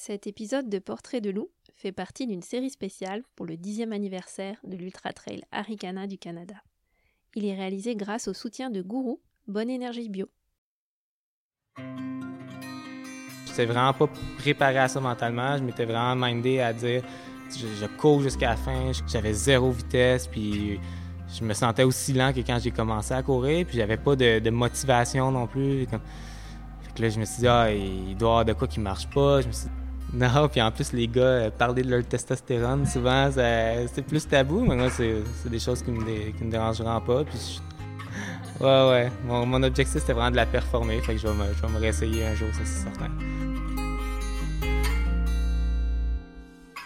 Cet épisode de Portrait de loup fait partie d'une série spéciale pour le dixième anniversaire de l'Ultra Trail Arikana du Canada. Il est réalisé grâce au soutien de Gourou, Bonne Énergie Bio. Je n'étais vraiment pas préparé à ça mentalement. Je m'étais vraiment mindé à dire je, cours jusqu'à la fin. J'avais zéro vitesse, puis je me sentais aussi lent que quand j'ai commencé à courir, puis j'avais pas de, motivation non plus. Là, je me suis dit, ah, il doit y avoir de quoi qui marche pas. Je non, puis en plus, les gars, euh, parler de leur testostérone, souvent, c'est plus tabou, mais moi, c'est des choses qui me, me dérangeront pas. Puis Ouais, ouais. Mon, objectif, c'était vraiment de la performer, fait que je vais me, je vais me réessayer un jour, ça, c'est certain.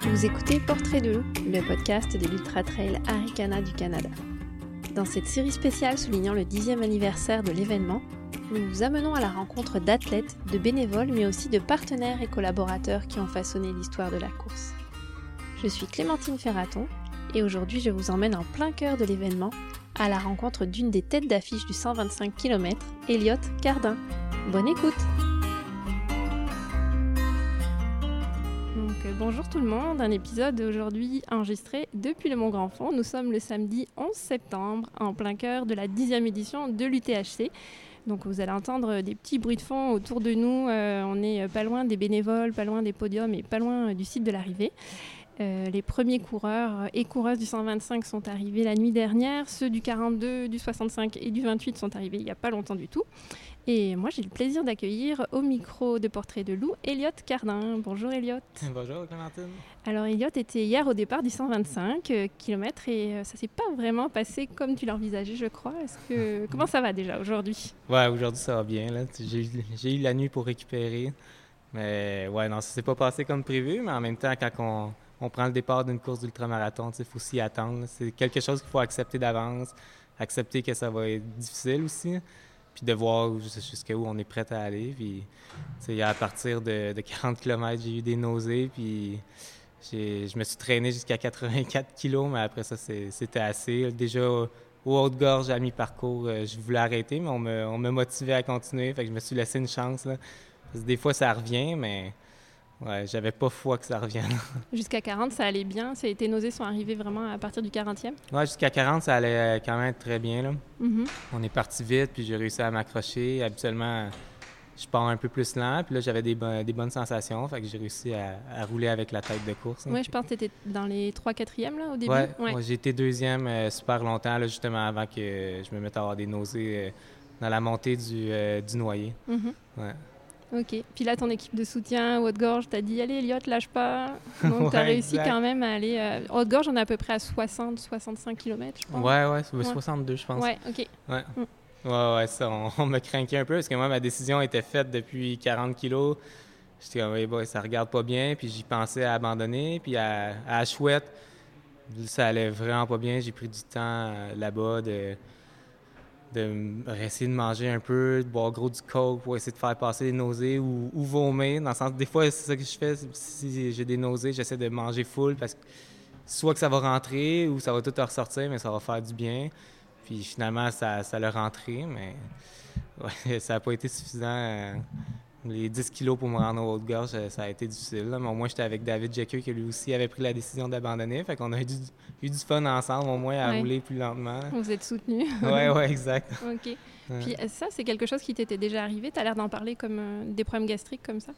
Vous écoutez Portrait de loup, le podcast de l'Ultra Trail Arikana du Canada. Dans cette série spéciale soulignant le dixième anniversaire de l'événement, nous vous amenons à la rencontre d'athlètes, de bénévoles, mais aussi de partenaires et collaborateurs qui ont façonné l'histoire de la course. Je suis Clémentine Ferraton et aujourd'hui je vous emmène en plein cœur de l'événement à la rencontre d'une des têtes d'affiche du 125 km, Elliot Cardin. Bonne écoute bonjour tout le monde, un épisode aujourd'hui enregistré depuis le Mont Grand Fond. Nous sommes le samedi 11 septembre en plein cœur de la 10e édition de l'UTHC. Donc vous allez entendre des petits bruits de fond autour de nous. Euh, on est pas loin des bénévoles, pas loin des podiums et pas loin du site de l'arrivée. Euh, les premiers coureurs et coureuses du 125 sont arrivés la nuit dernière. Ceux du 42, du 65 et du 28 sont arrivés il n'y a pas longtemps du tout. Et moi, j'ai le plaisir d'accueillir au micro de Portrait de loup Elliot Cardin. Bonjour Elliot. Bonjour Clémentine. Alors Elliot était hier au départ du 125 euh, km et euh, ça s'est pas vraiment passé comme tu l'envisageais, je crois. Est-ce que comment ça va déjà aujourd'hui? Ouais, aujourd'hui ça va bien. J'ai eu la nuit pour récupérer, mais ouais, non, ça s'est pas passé comme prévu. Mais en même temps, quand on, on prend le départ d'une course d'ultramarathon, il faut s'y attendre. C'est quelque chose qu'il faut accepter d'avance, accepter que ça va être difficile aussi puis de voir jusqu'à où on est prêt à aller. Puis, à partir de, 40 km, j'ai eu des nausées, puis je me suis traîné jusqu'à 84 kg, mais après ça, c'était assez. Déjà, au haute-gorge, à mi-parcours, euh, je voulais arrêter, mais on me, on me motivait à continuer, fait que je me suis laissé une chance. des fois, ça revient, mais Ouais, j'avais pas foi que ça revienne. Jusqu'à 40, ça allait bien? Tes nausées sont arrivées vraiment à partir du 40e? Oui, jusqu'à 40, ça allait quand même très bien. Là. Mm-hmm. On est parti vite, puis j'ai réussi à m'accrocher. Habituellement, je pars un peu plus lent, puis là, j'avais des, des, bonnes sensations. Fait que j'ai réussi à, rouler avec la tête de course. Oui, je pense que tu étais dans les 3-4e là, au début? Oui, ouais. j'ai été deuxième euh, super longtemps, là, justement avant que je me mette à avoir des nausées euh, dans la montée du, euh, du noyer. Mm-hmm. Ok. Puis là, ton équipe de soutien, Haute-Gorge, t'as dit Allez, Elliot, lâche pas. Donc, tu as réussi quand même à aller. Euh... Haute-Gorge, on est à peu près à 60-65 km, je pense. Ouais, ouais, 62, je pense. Ouais, ok. Ouais. Mm. Ouais, ouais, ça, on, me craquait un peu parce que moi, ma décision était faite depuis 40 kilos. J'étais comme, oui, ça regarde pas bien. Puis j'y pensais à abandonner. Puis à, à Chouette, ça allait vraiment pas bien. J'ai pris du temps euh, là-bas de de essayer de manger un peu, de boire gros du coke pour essayer de faire passer les nausées ou, vomir. Dans le sens, des fois, c'est ça que je fais. Si j'ai des nausées, j'essaie de manger full parce que soit que ça va rentrer ou ça va tout ressortir, mais ça va faire du bien. Puis finalement, ça, ça l'a rentré, mais ça n'a pas été suffisant. Les 10 kilos pour me rendre au Haute-Gorge, euh, ça a été difficile. Mais au moins, j'étais avec David Jekyll qui lui aussi avait pris la décision d'abandonner. Fait qu'on a eu du, du, fun ensemble, au moins, à rouler plus lentement. Vous êtes soutenus. oui, oui, exact. OK. Puis euh, ça, c'est quelque chose qui t'était déjà arrivé? Tu as l'air d'en parler comme euh, des problèmes gastriques comme ça?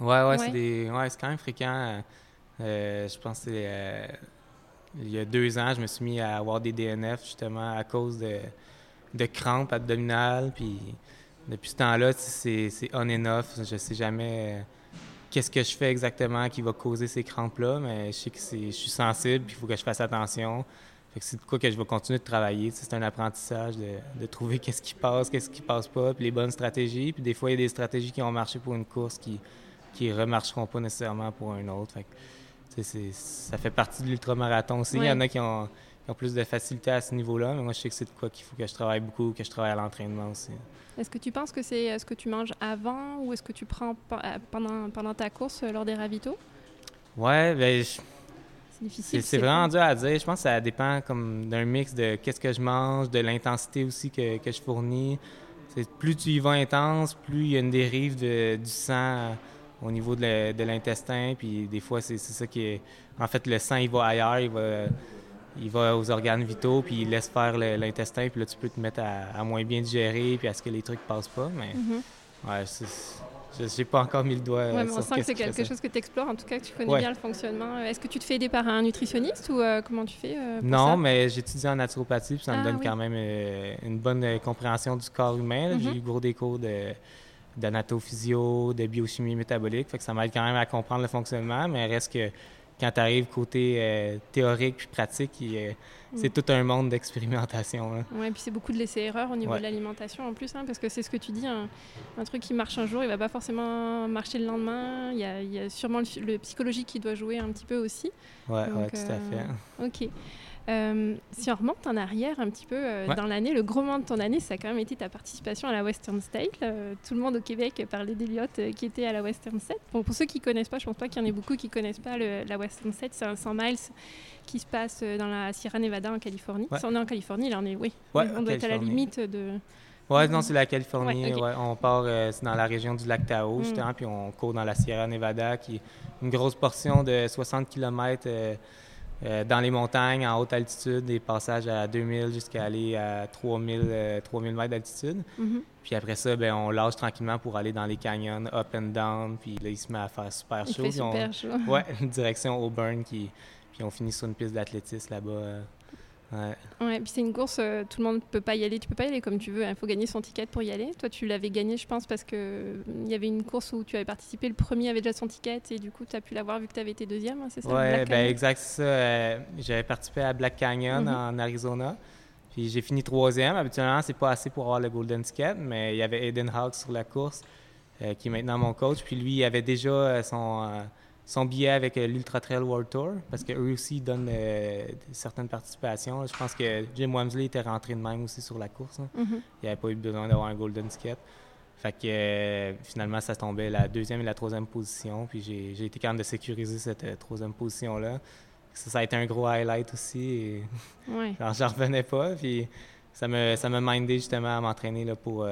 Oui, ouais, ouais. c'est quand même fréquent. je pense que il y a deux ans, je me suis mis à avoir des DNF justement à cause de, de crampes abdominales. Puis depuis ce temps-là, c'est on and off. Je sais jamais euh, qu'est-ce que je fais exactement qui va causer ces crampes-là, mais je sais que je suis sensible, il faut que je fasse attention. c'est de quoi que je vais continuer de travailler. C'est un apprentissage de, trouver qu'est-ce qui passe, qu'est-ce qui passe pas, puis les bonnes stratégies. Puis des fois, il y a des stratégies qui ont marché pour une course qui qui remarcheront pas nécessairement pour un autre. ça fait partie de l'ultramarathon aussi. Il y en a qui ont, qui ont, plus de facilité à ce niveau-là, mais moi, je sais que c'est de quoi qu'il faut que je travaille beaucoup, que je travaille à l'entraînement aussi. Est-ce que tu penses que c'est ce que tu manges avant ou est-ce que tu prends euh, pendant, pendant ta course euh, lors des ravitaux? Ouais, ben, c'est difficile. C'est vraiment dur à dire. Je pense que ça dépend comme d'un mix de qu'est-ce que je mange, de l'intensité aussi que, que, je fournis. Plus tu y vas intense, plus il y a une dérive de, du sang au niveau de l'intestin. Puis des fois, c'est ça qui est. En fait, le sang, il va ailleurs, il va, il va aux organes vitaux, puis il laisse faire l'intestin. Puis là, tu peux te mettre à, moins bien digérer, puis à ce que les trucs passent pas. Mais mm-hmm. ouais, je n'ai pas encore mis le doigt. Ouais, mais on sent que c'est quelque chose que tu explores, en tout cas que tu connais bien le fonctionnement. Est-ce que tu te fais aider par un nutritionniste ou euh, comment tu fais euh, Non, mais j'étudie en naturopathie, puis ça me ah donne quand même euh, une bonne compréhension du corps humain. J'ai mhm. eu gros des cours de d'anatophysio, de biochimie métabolique, fait que ça m'aide quand même à comprendre le fonctionnement, mais reste que quand tu arrives côté théorique puis pratique, il, c'est tout un monde d'expérimentation. Oui, puis c'est beaucoup de laisser-erreur au niveau de l'alimentation en plus, hein, parce que c'est ce que tu dis, un, truc qui marche un jour, il va pas forcément marcher le lendemain. Il y a, sûrement le, psychologique qui doit jouer un petit peu aussi. Oui, ouais, tout à fait. Euh, ok. Euh, si on remonte en arrière un petit peu euh, dans l'année, le gros moment de ton année, ça a quand même été ta participation à la Western State. tout le monde au Québec parlait d'Eliott qui était à la Western State. pour ceux qui ne connaissent pas, je pense pas qu'il y en ait beaucoup qui ne connaissent pas la Western State. C'est un 100 miles qui se passe dans la Sierra Nevada en Californie. Si on est en Californie, là on est, oui, on doit être à la limite de... Oui, non, c'est la Californie. on part euh, dans la région du lac Tahoe, mm. justement, puis on court dans la Sierra Nevada, qui est une grosse portion de 60 km euh, dans les montagnes, en haute altitude, des passages à 2000 jusqu'à aller à 3000, 3000 euh, mètres d'altitude. Mm-hmm. Puis après ça, ben, on lâche tranquillement pour aller dans les canyons, up and down. Puis là, il se met à faire super chaud. Fait super chaud. Ouais, direction Auburn, qui... puis on finit sur une piste d'athlétisme là-bas. Euh, ouais. ouais. puis c'est une course, tout le monde ne peut pas y aller. Tu peux pas y aller comme tu veux. Il faut gagner son ticket pour y aller. Toi, tu l'avais gagné, je pense, parce qu'il y avait une course où tu avais participé. Le premier avait déjà son ticket et du coup, tu as pu l'avoir vu que tu avais été deuxième, hein, c'est ça? Oui, ben exact, ça. J'avais participé à Black Canyon mhm. en Arizona. Puis j'ai fini troisième. Habituellement, c'est pas assez pour avoir le Golden Ticket, mais il y avait Aiden Hawks sur la course, euh, qui est maintenant mon coach. Puis lui, il avait déjà euh, son, euh, son billet avec l'Ultra Trail World Tour, parce qu'eux aussi donnent certaines participations. Je pense que Jim Wamsley était rentré de même aussi sur la course. Hein. Mm-hmm. Il n'avait pas eu besoin d'avoir un Golden Ticket. Fait que finalement, ça tombait la deuxième et la troisième position. Puis j'ai été capable de sécuriser cette troisième position-là. Ça, a été un gros highlight aussi. Ouais. j'en revenais pas. Puis ça me, ça m'a mindé justement à m'entraîner pour,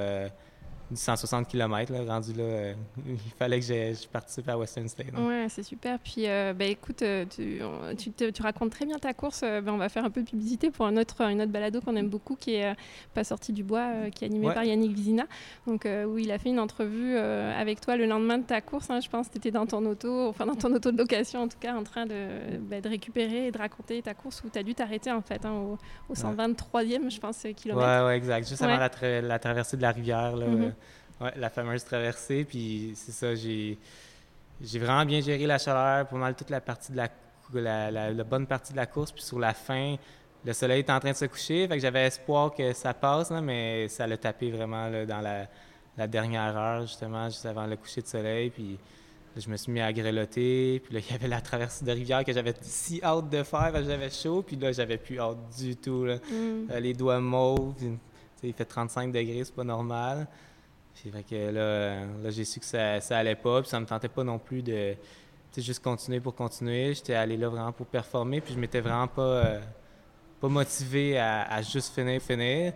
euh, 160 km, là, rendu là, euh, il fallait que je participe à Western State. Oui, c'est super. Puis, euh, ben, écoute, euh, tu, tu, tu, racontes très bien ta course. Ben, on va faire un peu de publicité pour un autre, une autre balado qu'on aime beaucoup, qui est Pas sorti du bois, qui est animé par Yannick Vizina. Donc, où il a fait une entrevue avec toi le lendemain de ta course. Hein. je pense que tu étais dans ton auto, enfin dans ton auto de location en tout cas, en train de, ben, de récupérer et de raconter ta course où tu as dû t'arrêter en fait, hein, au, 123e, je pense, kilomètre. Oui, ouais, exact. Juste avant la, traversée de la rivière. Là, mm-hmm. Ouais, la fameuse traversée. Puis c'est ça, j'ai, j'ai vraiment bien géré la chaleur pour mal toute la partie de la, la, bonne partie de la course. Puis sur la fin, le soleil était en train de se coucher. Fait que j'avais espoir que ça passe, mais ça l'a tapé vraiment dans la, dernière heure, justement, juste avant le coucher de soleil. Puis je me suis mis à grelotter. Puis là, il y avait la traversée de rivière que j'avais si hâte de faire. J'avais chaud. Puis là, j'avais plus hâte du tout. Mm. Euh, les doigts mauves. Il fait 35 degrés, c'est pas normal. C'est vrai que là, là j'ai su que ça, ça allait pas, puis ça me tentait pas non plus de juste continuer pour continuer. J'étais allé là vraiment pour performer, puis je m'étais vraiment pas, euh, pas motivé à, juste finir, finir.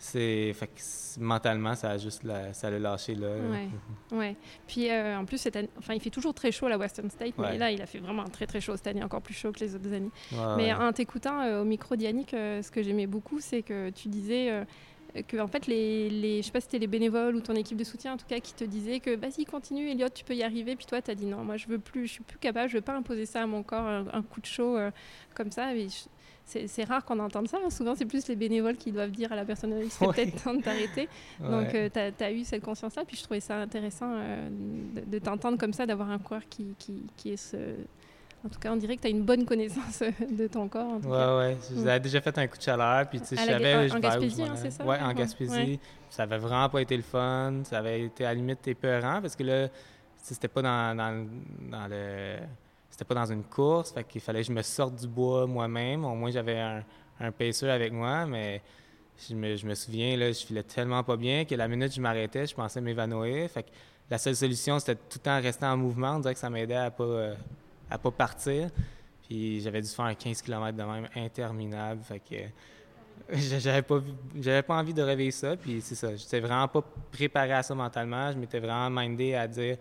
C'est fait que mentalement ça a juste ça l'a lâché là. Ouais. ouais. Puis euh, en plus cette année, enfin il fait toujours très chaud à la Western State, mais là il a fait vraiment très très chaud cette année, encore plus chaud que les autres années. mais en t'écoutant euh, au micro d'Yannick, ce que j'aimais beaucoup, c'est que tu disais que en fait les, les je sais pas si c'était les bénévoles ou ton équipe de soutien en tout cas qui te disaient que vas-y continue Elliot tu peux y arriver puis toi tu as dit non moi je veux plus je suis plus capable je veux pas imposer ça à mon corps un, coup de chaud euh, comme ça c'est rare qu'on entende ça. Hein. Souvent, c'est plus les bénévoles qui doivent dire à la personne il serait peut-être temps de t'arrêter. Donc, euh, tu as, eu cette conscience-là. Puis, je trouvais ça intéressant euh, de, t'entendre comme ça, d'avoir un coureur qui, qui, qui est ce, en tout cas, on dirait que tu as une bonne connaissance euh, de ton corps. En tout ouais, ouais. J'avais déjà fait un coup de chaleur, puis tu sais, je savais. En, en Gaspésie, hein, c'est ça? Ouais, en Gaspésie. Ça avait vraiment pas été le fun. Ça avait été à la limite épeurant parce que là, c'était pas dans, dans, le. C'était pas dans une course, fait qu'il fallait que je me sorte du bois moi-même. Au moins, j'avais un, un avec moi, mais je me, je me, souviens, là, je filais tellement pas bien que la minute où je m'arrêtais, je pensais m'évanouir. Fait que la seule solution, c'était tout le temps rester en mouvement. On dirait que ça m'aidait à pas. Euh, à pas partir. Puis j'avais dû faire 15 km de même interminable. Fait que j'avais pas, pas envie de réveiller ça. Puis c'est ça, j'étais vraiment pas préparé à ça mentalement. Je m'étais vraiment mindé à dire,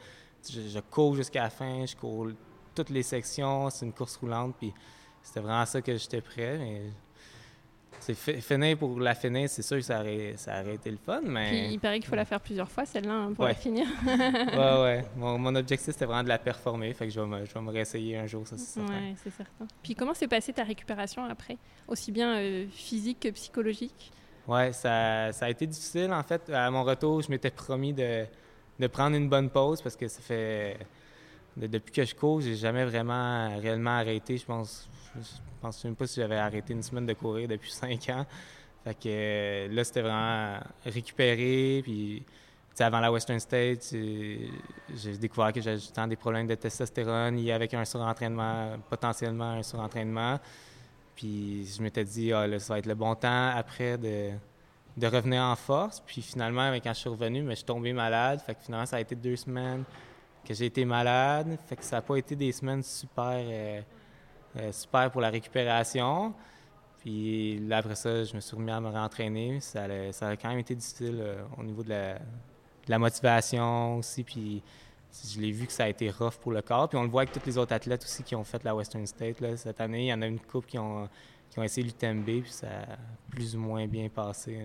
je, cours jusqu'à la fin, je cours toutes les sections, c'est une course roulante, puis c'était vraiment ça que j'étais prêt. C'est finir pour la finir, c'est sûr que ça aurait, ça aurait été le fun, mais... Puis il paraît qu'il faut la faire plusieurs fois, celle-là, hein, pour la finir. ouais, ouais. Mon, objectif, c'était vraiment de la performer, fait que je vais me, je vais me réessayer un jour, ça, c'est certain. Ouais, c'est certain. Puis comment s'est passée ta récupération après, aussi bien euh, physique que psychologique? Ouais, ça, ça, a été difficile, en fait. À mon retour, je m'étais promis de, de prendre une bonne pause, parce que ça fait... depuis que je cours, j'ai jamais vraiment réellement arrêté, je pense je pense même pas si j'avais arrêté une semaine de courir depuis cinq ans. Fait que euh, là, c'était vraiment récupérer. Puis, avant la Western State, j'ai découvert que j'avais tant des problèmes de testostérone liés avec un surentraînement, potentiellement un surentraînement. Puis, je m'étais dit, ah, ça va être le bon temps après de, de revenir en force. Puis, finalement, quand je suis revenu, mais je suis tombé malade. Fait que finalement, ça a été deux semaines que j'ai été malade. Fait que ça n'a pas été des semaines super. Euh, euh, super pour la récupération. Puis là, après ça, je me suis remis à me rentraîner. Ça, a, quand même été difficile euh, au niveau de la, motivation aussi. Puis je l'ai vu que ça a été rough pour le corps. Puis on le voit avec tous les autres athlètes aussi qui ont fait la Western State. Là. Cette année, il y en a une couple qui ont, qui ont essayé l'UTMB, puis ça a plus ou moins bien passé.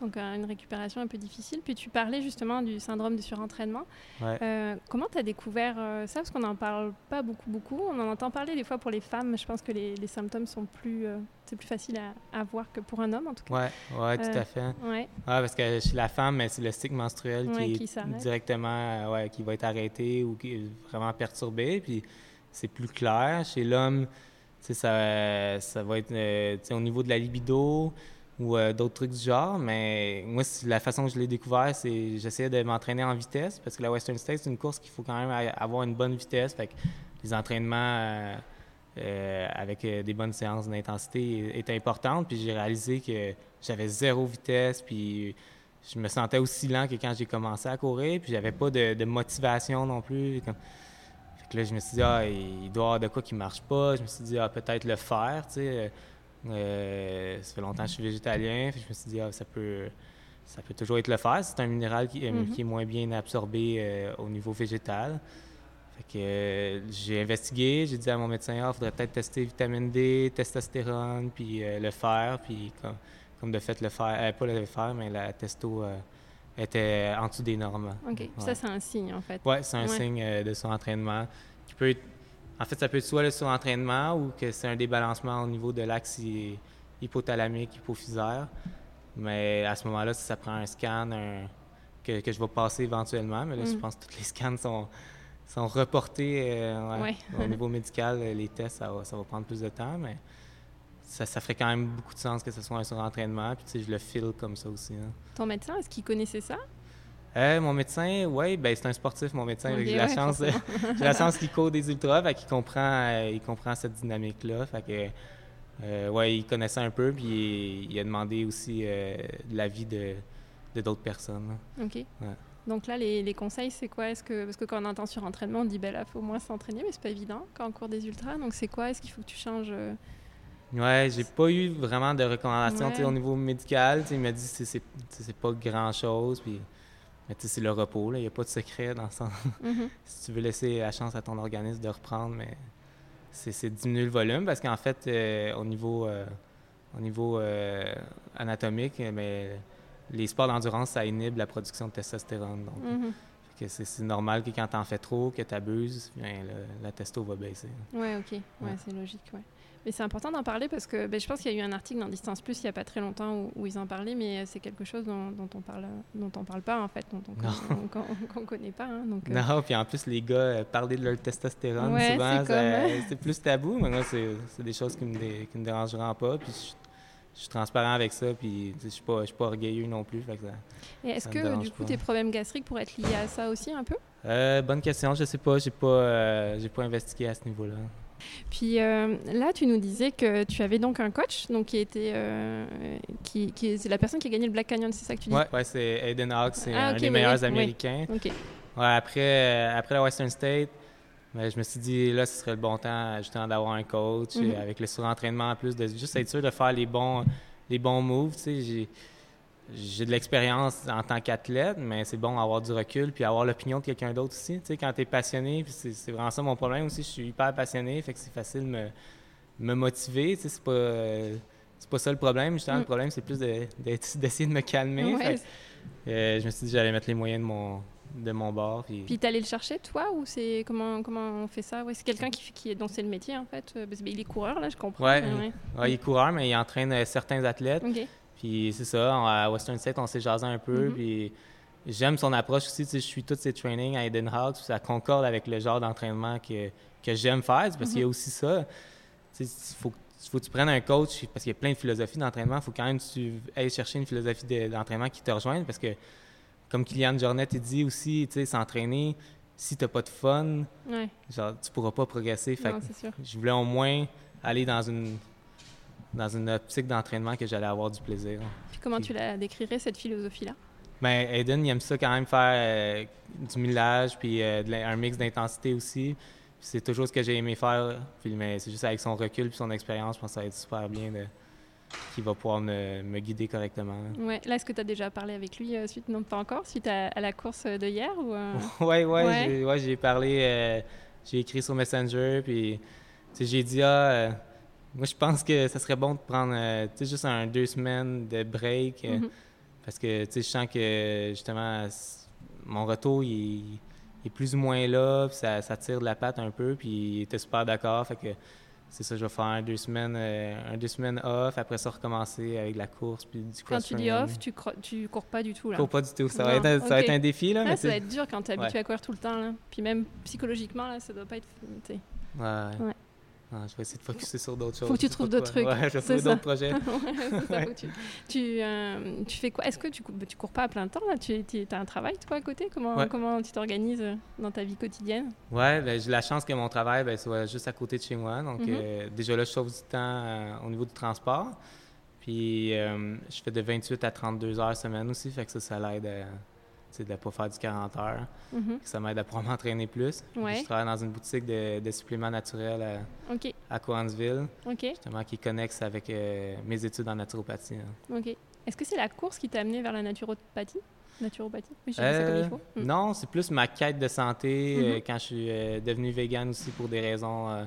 Donc une récupération un peu difficile. Puis tu parlais justement du syndrome de surentraînement. Euh, comment tu as découvert euh, ça? Parce qu'on n'en parle pas beaucoup, beaucoup. On en entend parler des fois pour les femmes. Je pense que les, symptômes sont plus, euh, c'est plus facile à, voir que pour un homme en tout cas. Oui, ouais, tout à fait. Ouais. parce que chez la femme, c'est le cycle menstruel qui, qui est directement, qui va être arrêté ou qui est vraiment perturbé. Puis c'est plus clair. Chez l'homme, ça, ça va être au niveau de la libido ou euh, d'autres trucs du genre. Mais moi, la façon que je l'ai découvert, c'est j'essayais de m'entraîner en vitesse parce que la Western States, c'est une course qu'il faut quand même avoir une bonne vitesse. Les entraînements euh, euh, avec des bonnes séances d'intensité étaient importantes. Puis j'ai réalisé que j'avais zéro vitesse. Puis je me sentais aussi lent que quand j'ai commencé à courir. Puis j'avais pas de, motivation non plus. Fait que là, je me suis dit, ah, il doit y avoir de quoi qui marche pas. Je me suis dit, ah, peut-être le faire, tu sais euh, ça fait longtemps que je suis végétalien, je me suis dit, ah, ça, peut, ça peut toujours être le fer. C'est un minéral qui, mhm. qui, est moins bien absorbé euh, au niveau végétal. Fait que euh, j'ai investigué, j'ai dit à mon médecin, ah, il faudrait peut-être tester vitamine D, testostérone, puis le fer, puis comme, de fait, le fer, pas le fer, mais la testo était en dessous des normes. OK. Ça, c'est un signe, en fait. Oui, c'est un signe de son entraînement qui peut être en fait, ça peut être soit le surentraînement ou que c'est un débalancement au niveau de l'axe hypothalamique, hypophysaire. Mais à ce moment-là, si ça prend un scan que, je vais passer éventuellement, mais là, je mm. pense que tous les scans sont, sont reportés euh, au niveau médical. Les tests, ça va, prendre plus de temps, mais ça, ferait quand même beaucoup de sens que ce soit un surentraînement. Puis, tu sais, je le file comme ça aussi. Hein. Ton médecin, est-ce qu'il connaissait ça? Euh, mon médecin, oui, ben, c'est un sportif, mon médecin. j'ai la chance, j'ai la chance qu'il court des ultras, fait qu'il comprend, euh, il comprend cette dynamique-là. Fait que, euh, ouais, il connaissait un peu, puis il, a demandé aussi l'avis de, d'autres personnes. OK. Donc là, les, conseils, c'est quoi? Est-ce que parce que quand on entend sur entraînement, on dit ben là, faut au moins s'entraîner, mais c'est pas évident quand on court des ultras. Donc c'est quoi? Est-ce qu'il faut que tu changes Ouais, j'ai pas eu vraiment de recommandations au niveau médical. il m'a dit que c'est, c'est pas grand chose, puis mais tu sais, c'est le repos, il n'y a pas de secret dans le sens. Mm-hmm. si tu veux laisser la chance à ton organisme de reprendre, mais c'est diminuer le volume parce qu'en fait, euh, au niveau, euh, au niveau euh, anatomique, mais les sports d'endurance, ça inhibe la production de testostérone. Donc, mm-hmm. c'est normal que quand tu en fais trop, que tu abuses, bien, la testo va baisser. Oui, OK. Ouais, c'est logique. Ouais. Mais c'est important d'en parler parce que ben, je pense qu'il y a eu un article dans Distance Plus il n'y a pas très longtemps où, ils en parlaient, mais c'est quelque chose dont, on parle, dont on parle pas en fait, dont on ne connaît pas. Hein, donc, euh. Non, puis en plus les gars euh, parler de leur testostérone souvent c'est plus tabou, mais moi c'est des choses qui me, qui me dérangeront pas. Puis je, suis transparent avec ça, puis je suis pas, je suis pas orgueilleux non plus. est-ce que du coup tes problèmes gastriques pourraient être liés à ça aussi un peu? Euh, Bonne question, je sais pas, j'ai pas, j'ai pas investigué à ce niveau-là. Puis euh, là, tu nous disais que tu avais donc un coach, donc qui était, euh, qui, qui c'est la personne qui a gagné le Black Canyon, c'est ça que tu dis? Ouais, ouais c'est Aiden Hawks, c'est ah, un des meilleurs Américains. Ouais. après, euh, après la Western State, ben, je me suis dit là, ce serait le bon temps justement d'avoir un coach mhm. avec le surentraînement en plus, de juste être sûr de faire les bons, les bons moves. Tu sais, j'ai de l'expérience en tant qu'athlète, mais c'est bon d'avoir du recul puis avoir l'opinion de quelqu'un d'autre aussi. Tu sais, quand tu es passionné, puis c'est vraiment ça mon problème aussi, je suis hyper passionné, fait que c'est facile de me, me motiver. Tu sais, c'est pas, pas ça le problème. Justement, le Mm. problème, c'est plus d'essayer de, me calmer. Ouais. Fait que, euh, je me suis dit que j'allais mettre les moyens de mon, de mon bord. Puis, Puis t'es allé le chercher, toi, ou c'est comment comment on fait ça? Ouais, c'est quelqu'un qui, qui est dont c'est le métier en fait. Euh, parce ben, il est coureur là, je comprends. Ouais. ouais, il est coureur, mais il entraîne euh, certains athlètes. Puis c'est ça, on- à Western State, on s'est jasé un peu. Mhm. Puis j'aime son approche aussi. Tu sais, je suis tous ses trainings à Eden puis ça concorde avec le genre d'entraînement que, que j'aime faire. Parce qu'il y a aussi ça. Tu sais, il faut, faut que tu prennes un coach, parce qu'il y a plein de philosophies d'entraînement. Il faut quand même que tu ailles chercher une philosophie de- d'entraînement qui te rejoigne. Parce que, comme Kylian Jornet il dit aussi, tu sais, s'entraîner, si tu n'as pas de fun, Ouais. genre, tu pourras pas progresser. Fait Non, que c'est sûr. je voulais au moins aller dans une, dans une optique d'entraînement que j'allais avoir du plaisir. Puis comment tu la décrirais cette philosophie là Ben, Aiden, il aime ça quand même faire euh, du millage, puis euh, de la- un mix d'intensité aussi. C'est toujours ce que j'ai aimé faire. Puis, mais c'est juste avec son recul puis son expérience, je pense que ça va être super bien de, qu'il va pouvoir me, me guider correctement. Ouais. Là, est-ce que tu as déjà parlé avec lui euh, suite? Non pas encore suite à, à la course de hier ou euh, ouais, ouais, Ouais. j'ai ouais, parlé, j'ai écrit sur Messenger, puis j'ai dit, ah, moi je pense que ça serait bon de prendre, euh, juste un deux semaines de break, euh, Mhm. parce que, je sens que, justement, mon retour, il, il est plus ou moins là, puis ça, ça tire de la patte un peu, puis il était super d'accord, fait que c'est ça, je vais faire un deux semaines, euh, un deux semaines off, après ça recommencer avec la course, puis du quand tu dis off, tu, tu cours pas du tout là Je cours pas du tout, ça, Non, va être, un- ça va ok. être un défi, là, Ah, mais ça va être dur quand tu es habitué Ouais. à courir tout le temps là. Puis même psychologiquement là, ça doit pas être. Ouais. Ouais. Ah, je vais essayer de focuser sur d'autres choses. Faut que tu trouves d'autres trucs. Ouais, je vais d'autres projets. Ouais, c'est ça, Ouais. faut que tu, tu, euh, tu fais quoi? Est-ce que tu, cou- tu cours pas à plein temps là? Tu as un travail toi à côté? Comment, Ouais. comment tu t'organises dans ta vie quotidienne? Ouais, ben, j'ai la chance que mon travail ben, soit juste à côté de chez moi. Donc, Mhm. euh, déjà là, je sauve du temps euh, au niveau du transport. Puis, je fais de 28 à 32 heures semaine aussi. Fait que ça, ça l'aide à de ne pas faire du 40 heures. Mhm. Ça m'aide à pouvoir m'entraîner plus. Ouais. Je travaille dans une boutique de, de suppléments naturels à, Ok, à Cowansville, ok, justement, qui connecte avec euh, mes études en naturopathie. hein. ok. Est-ce que c'est la course qui t'a amené vers la naturopathie? Naturopathie? Oui, comme Euh, il faut. Mm. Non, c'est plus ma quête de santé Mhm. euh, quand je suis devenu vegan aussi pour des raisons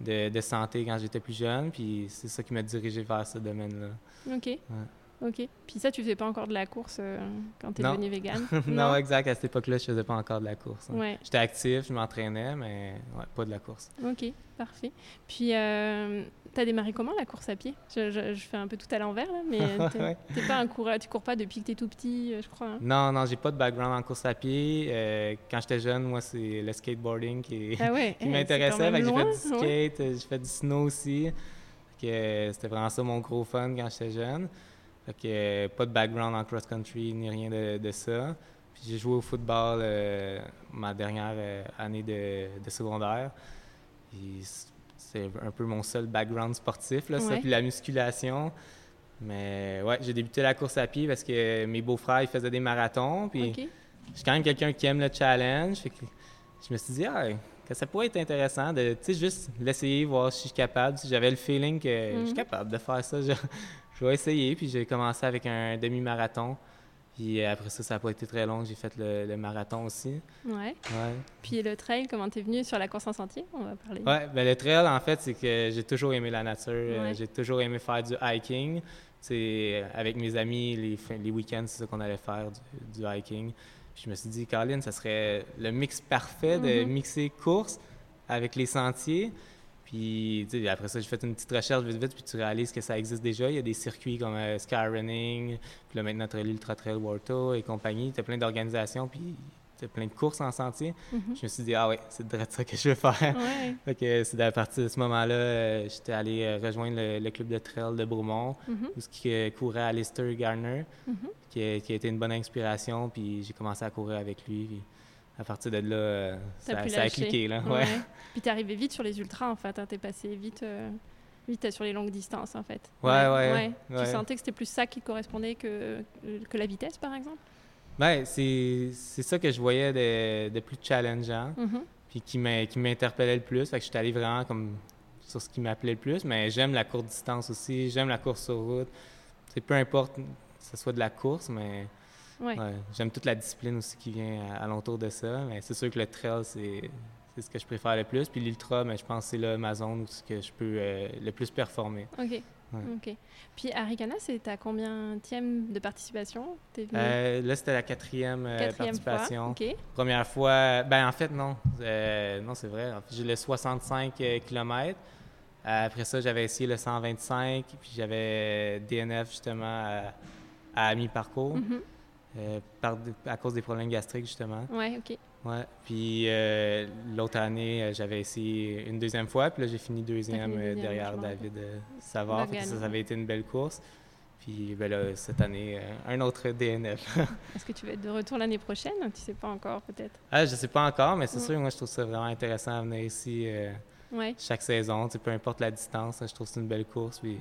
de, de santé quand j'étais plus jeune. Puis c'est ça qui m'a dirigé vers ce domaine-là. Ok. Ok. Puis ça, tu faisais pas encore de la course euh, quand t'es Non. devenu vegan non, exact. À cette époque-là, je faisais pas encore de la course. hein. Ouais. J'étais actif, je m'entraînais, mais ouais, pas de la course. Ok, parfait. Puis, euh, t'as démarré comment la course à pied? Je, je- je fais un peu tout à l'envers là, mais t'es pas un coureur, tu cours pas depuis que t'es tout petit, euh, je crois. hein? Non, non, j'ai pas de background en course à pied. Euh, quand j'étais jeune, moi, c'est le skateboarding qui, Ah ouais. qui m'intéressait. J'ai fait du skate, j'ai fait du snow aussi. C'était vraiment ça mon gros fun quand j'étais jeune. Fait que euh, pas de background en cross-country ni rien de, de ça. Puis j'ai joué au football euh, ma dernière euh, année de, de secondaire. Puis c'est un peu mon seul background sportif, là, ça, Ouais. puis la musculation. Mais ouais, j'ai débuté la course à pied parce que mes beaux-frères ils faisaient des marathons. Puis je suis quand même quelqu'un qui aime le challenge. Fait que je me suis dit, ah, que ça pourrait être intéressant de tu sais, juste l'essayer, voir si je suis capable. Si J'avais le feeling que je Mhm. suis capable de faire ça. Je, je vais essayer. Puis j'ai commencé avec un demi-marathon. Puis après ça, ça n'a pas été très long. J'ai fait le, le marathon aussi. Ouais. Ouais. Puis le trail, comment t'es venu sur la course en sentier? On va parler. Ouais, ben le trail, en fait, c'est que j'ai toujours aimé la nature. Euh, Ouais. J'ai toujours aimé faire du hiking. C'est avec mes amis, les, les week-ends, c'est ça qu'on allait faire, du, du hiking. Puis je me suis dit, Colin, ça serait le mix parfait de Mhm. mixer course avec les sentiers. Puis après ça, j'ai fait une petite recherche vite vite, puis tu réalises que ça existe déjà. Il y a des circuits comme euh, Skyrunning, puis là maintenant, l'Ultra Trail World Tour et compagnie. Tu as plein d'organisations, puis tu as plein de courses en sentier. Mhm. Je me suis dit, ah ouais, c'est de ça que je veux faire. Ouais. Fait que c'est à partir de ce moment-là, euh, j'étais allé euh, rejoindre le, le club de trail de Bromont, Mhm. où ce qui euh, courait à Lister Garner, Mhm. qui, a, qui a été une bonne inspiration, puis j'ai commencé à courir avec lui. puis à partir de là, euh, ça, a cliqué. Là. Ouais. Ouais. Puis t'es arrivé vite sur les ultras en fait. hein. T'es passé vite, euh, vite sur les longues distances en fait. Ouais, ouais, Tu ouais. sentais que c'était plus ça qui correspondait que, que la vitesse par exemple? Ben, c'est ça que je voyais de, de plus challengeant, Mhm. puis qui m'in- qui m'interpellait le plus. Fait que j'étais allé vraiment comme sur ce qui m'appelait le plus, mais j'aime la courte distance aussi, j'aime la course sur route. C'est peu importe ce soit de la course, mais Ouais. ouais, j'aime toute la discipline aussi qui vient à- alentour de ça. Mais c'est sûr que le trail, c'est c'est ce que je préfère le plus. Puis l'ultra, mais je pense que c'est là ma zone où que je peux euh, le plus performer. Ok. Ok. Puis Arikana, c'est à combien de participation? Venu? Euh, là, c'était la quatrième, euh, fois. participation. Première fois, ben en fait, non. Euh, non, c'est vrai. En fait, j'ai le 65 km. Après ça, j'avais essayé le 125, puis j'avais DNF justement à, à mi-parcours, Mhm. Euh, par- à cause des problèmes gastriques justement. Ouais, ok. Ouais. Puis euh, l'autre année, euh, j'avais essayé une deuxième fois, puis là, j'ai fini deuxième, fini deuxième, derrière David Savard. Fait que ça, ça avait été une belle course. Puis ben là, cette année, euh, un autre DNF. Est-ce que tu vas être de retour l'année prochaine? Tu sais pas encore, peut-être? ah, je sais pas encore, mais c'est Ouais. sûr, moi, je trouve ça vraiment intéressant à venir ici. euh, Ouais. chaque saison, tu sais, peu importe la distance, je trouve que c'est une belle course. Puis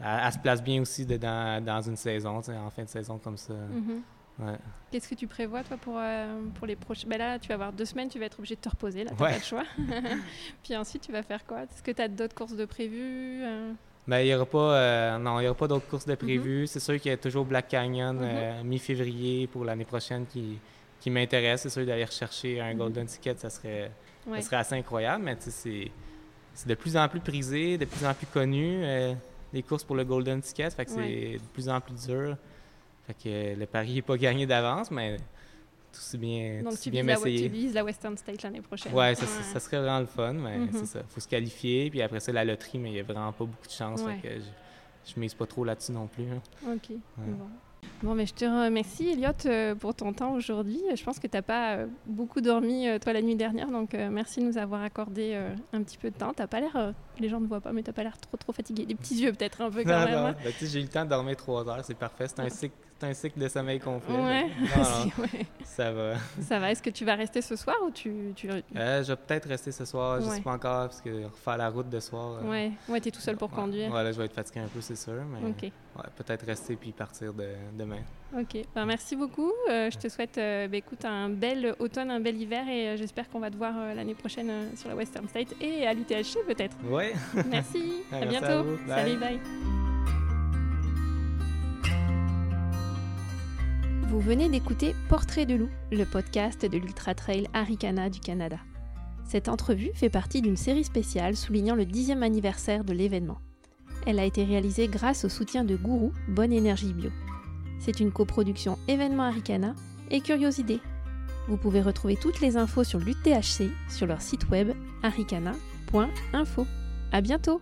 elle, elle se place bien aussi de- dans, une saison, tu sais, en fin de saison comme ça. Mhm. Ouais. Qu'est-ce que tu prévois, toi, pour, euh, pour les prochains ben Là, tu vas avoir deux semaines, tu vas être obligé de te reposer, là, t'as Ouais. pas le choix. Puis ensuite, tu vas faire quoi? Est-ce que tu as d'autres courses de prévues euh? Ben, il n'y aura pas, euh, non, il y aura pas d'autres courses de Mhm. prévues. C'est sûr qu'il y a toujours Black Canyon euh, mi-février pour l'année prochaine qui, qui m'intéresse. C'est sûr d'aller rechercher un Mhm. Golden Ticket, ça serait, Ouais. ça serait assez incroyable, mais tu c'est, c'est de plus en plus prisé, de plus en plus connu, les courses pour le Golden Ticket. Fait que Ouais. c'est de plus en plus dur. Fait que le pari n'est pas gagné d'avance, mais tout c'est bien, Donc, tu bien vises, la, tu vises la Western State l'année prochaine. Ouais, ça, serait vraiment le fun, mais Mhm. c'est ça. faut se qualifier, puis après ça, la loterie, mais il n'y a vraiment pas beaucoup de chance. Ouais. Fait que je, je mise pas trop là-dessus non plus. hein. Ok. Bon. Bon, mais je te remercie, Elliot, euh, pour ton temps aujourd'hui. Je pense que tu n'as pas euh, beaucoup dormi, euh, toi, la nuit dernière, donc merci de nous avoir accordé un petit peu de temps. T'as pas l'air, les gens ne voient pas, mais tu pas l'air trop, trop fatigué. Des petits yeux, peut-être, un peu quand Non, même. hein. ben, tu j'ai eu le temps de dormir trois heures, c'est parfait. C'est un cycle, c'est un cycle de sommeil complet. Ouais. Non, non, ouais. ça va. Ça va. Est-ce que tu vas rester ce soir ou tu. tu... Euh, je vais peut-être rester ce soir, je Ouais. sais pas encore, parce que refaire la route de soir. euh, Ouais, ouais t'es tout seul pour conduire. Ouais, là, je vais être fatigué un peu, c'est sûr, mais Ok, ouais, peut-être rester puis partir de, demain. ok. Ben, merci beaucoup. Euh, je te souhaite euh, ben, écoute, un bel automne, un bel hiver et j'espère qu'on va te voir l'année prochaine sur la Western State et à l'UTHC peut-être. Ouais, Merci, à bientôt. Salut, bye. Vous venez d'écouter Portrait de loup, le podcast de l'Ultra Trail Arikana du Canada. Cette entrevue fait partie d'une série spéciale soulignant le 10e anniversaire de l'événement. Elle a été réalisée grâce au soutien de Gourou Bonne Énergie Bio. C'est une coproduction événement Arikana et Curiosité. Vous pouvez retrouver toutes les infos sur l'UTHC sur leur site web arikana.info. À bientôt!